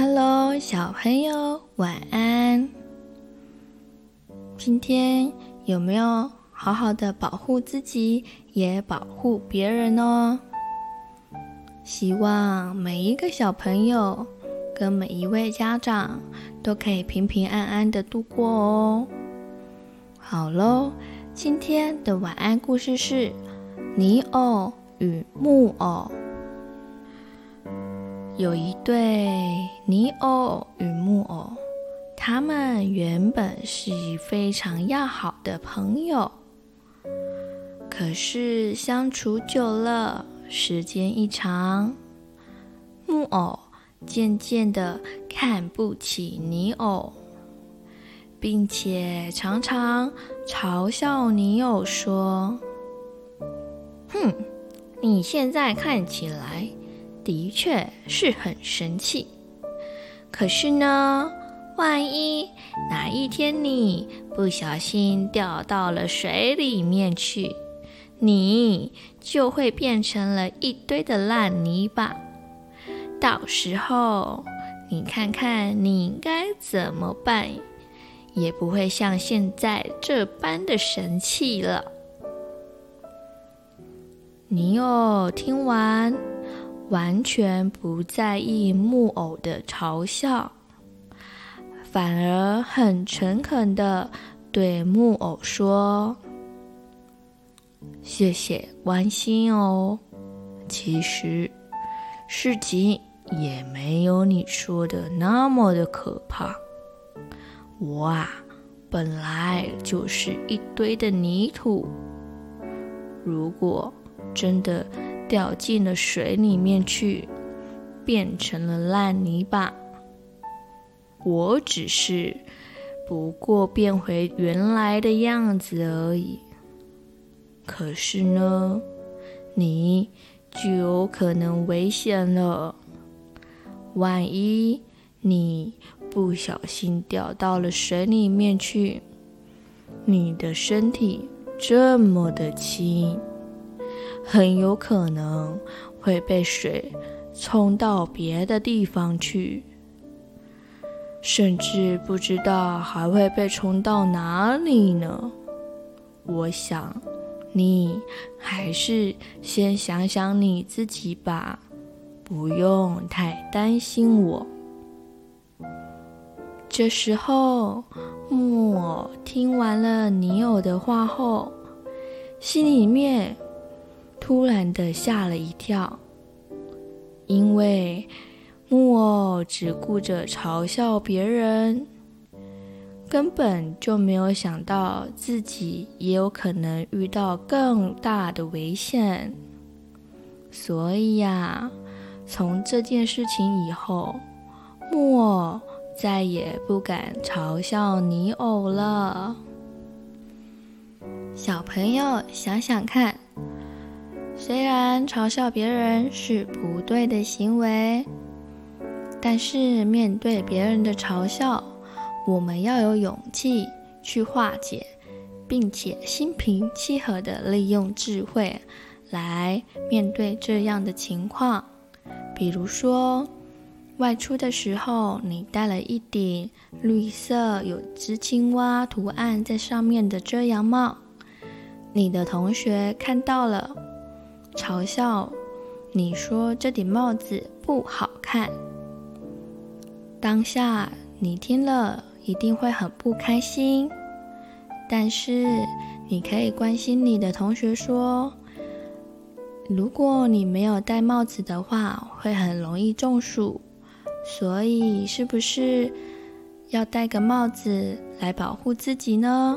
Hello，小朋友，晚安。今天有没有好好的保护自己，也保护别人呢？希望每一个小朋友跟每一位家长都可以平平安安的度过哦。好喽，今天的晚安故事是《泥偶与木偶》。有一对泥偶与木偶，他们原本是非常要好的朋友。可是相处久了，时间一长，木偶渐渐的看不起泥偶，并且常常嘲笑泥偶说：“哼，你现在看起来……”的确是很神气，可是呢，万一哪一天你不小心掉到了水里面去，你就会变成了一堆的烂泥巴。到时候你看看你该怎么办，也不会像现在这般的神气了。泥偶听完，完全不在意木偶的嘲笑，反而很诚恳地对木偶说：“谢谢关心哦，其实事情也没有你说的那么的可怕。我啊，本来就是一堆的泥土，如果真的……”掉进了水里面去，变成了烂泥巴。我只是不过变回原来的样子而已。可是呢，你就有可能危险了。万一你不小心掉到了水里面去，你的身体这么的轻。很有可能会被水冲到别的地方去，甚至不知道还会被冲到哪里呢。我想，你还是先想想你自己吧，不用太担心我。这时候，木偶听完了泥偶的话后，心里面。突然的吓了一跳，因为木偶只顾着嘲笑别人，根本就没有想到自己也有可能遇到更大的危险。所以呀，从这件事情以后，木偶再也不敢嘲笑泥偶了。小朋友，想想看。虽然嘲笑别人是不对的行为，但是面对别人的嘲笑，我们要有勇气去化解，并且心平气和地利用智慧来面对这样的情况。比如说，外出的时候，你戴了一顶绿色有只青蛙图案在上面的遮阳帽，你的同学看到了。嘲笑你说这顶帽子不好看，当下你听了一定会很不开心。但是你可以关心你的同学说：“如果你没有戴帽子的话，会很容易中暑，所以是不是要戴个帽子来保护自己呢？”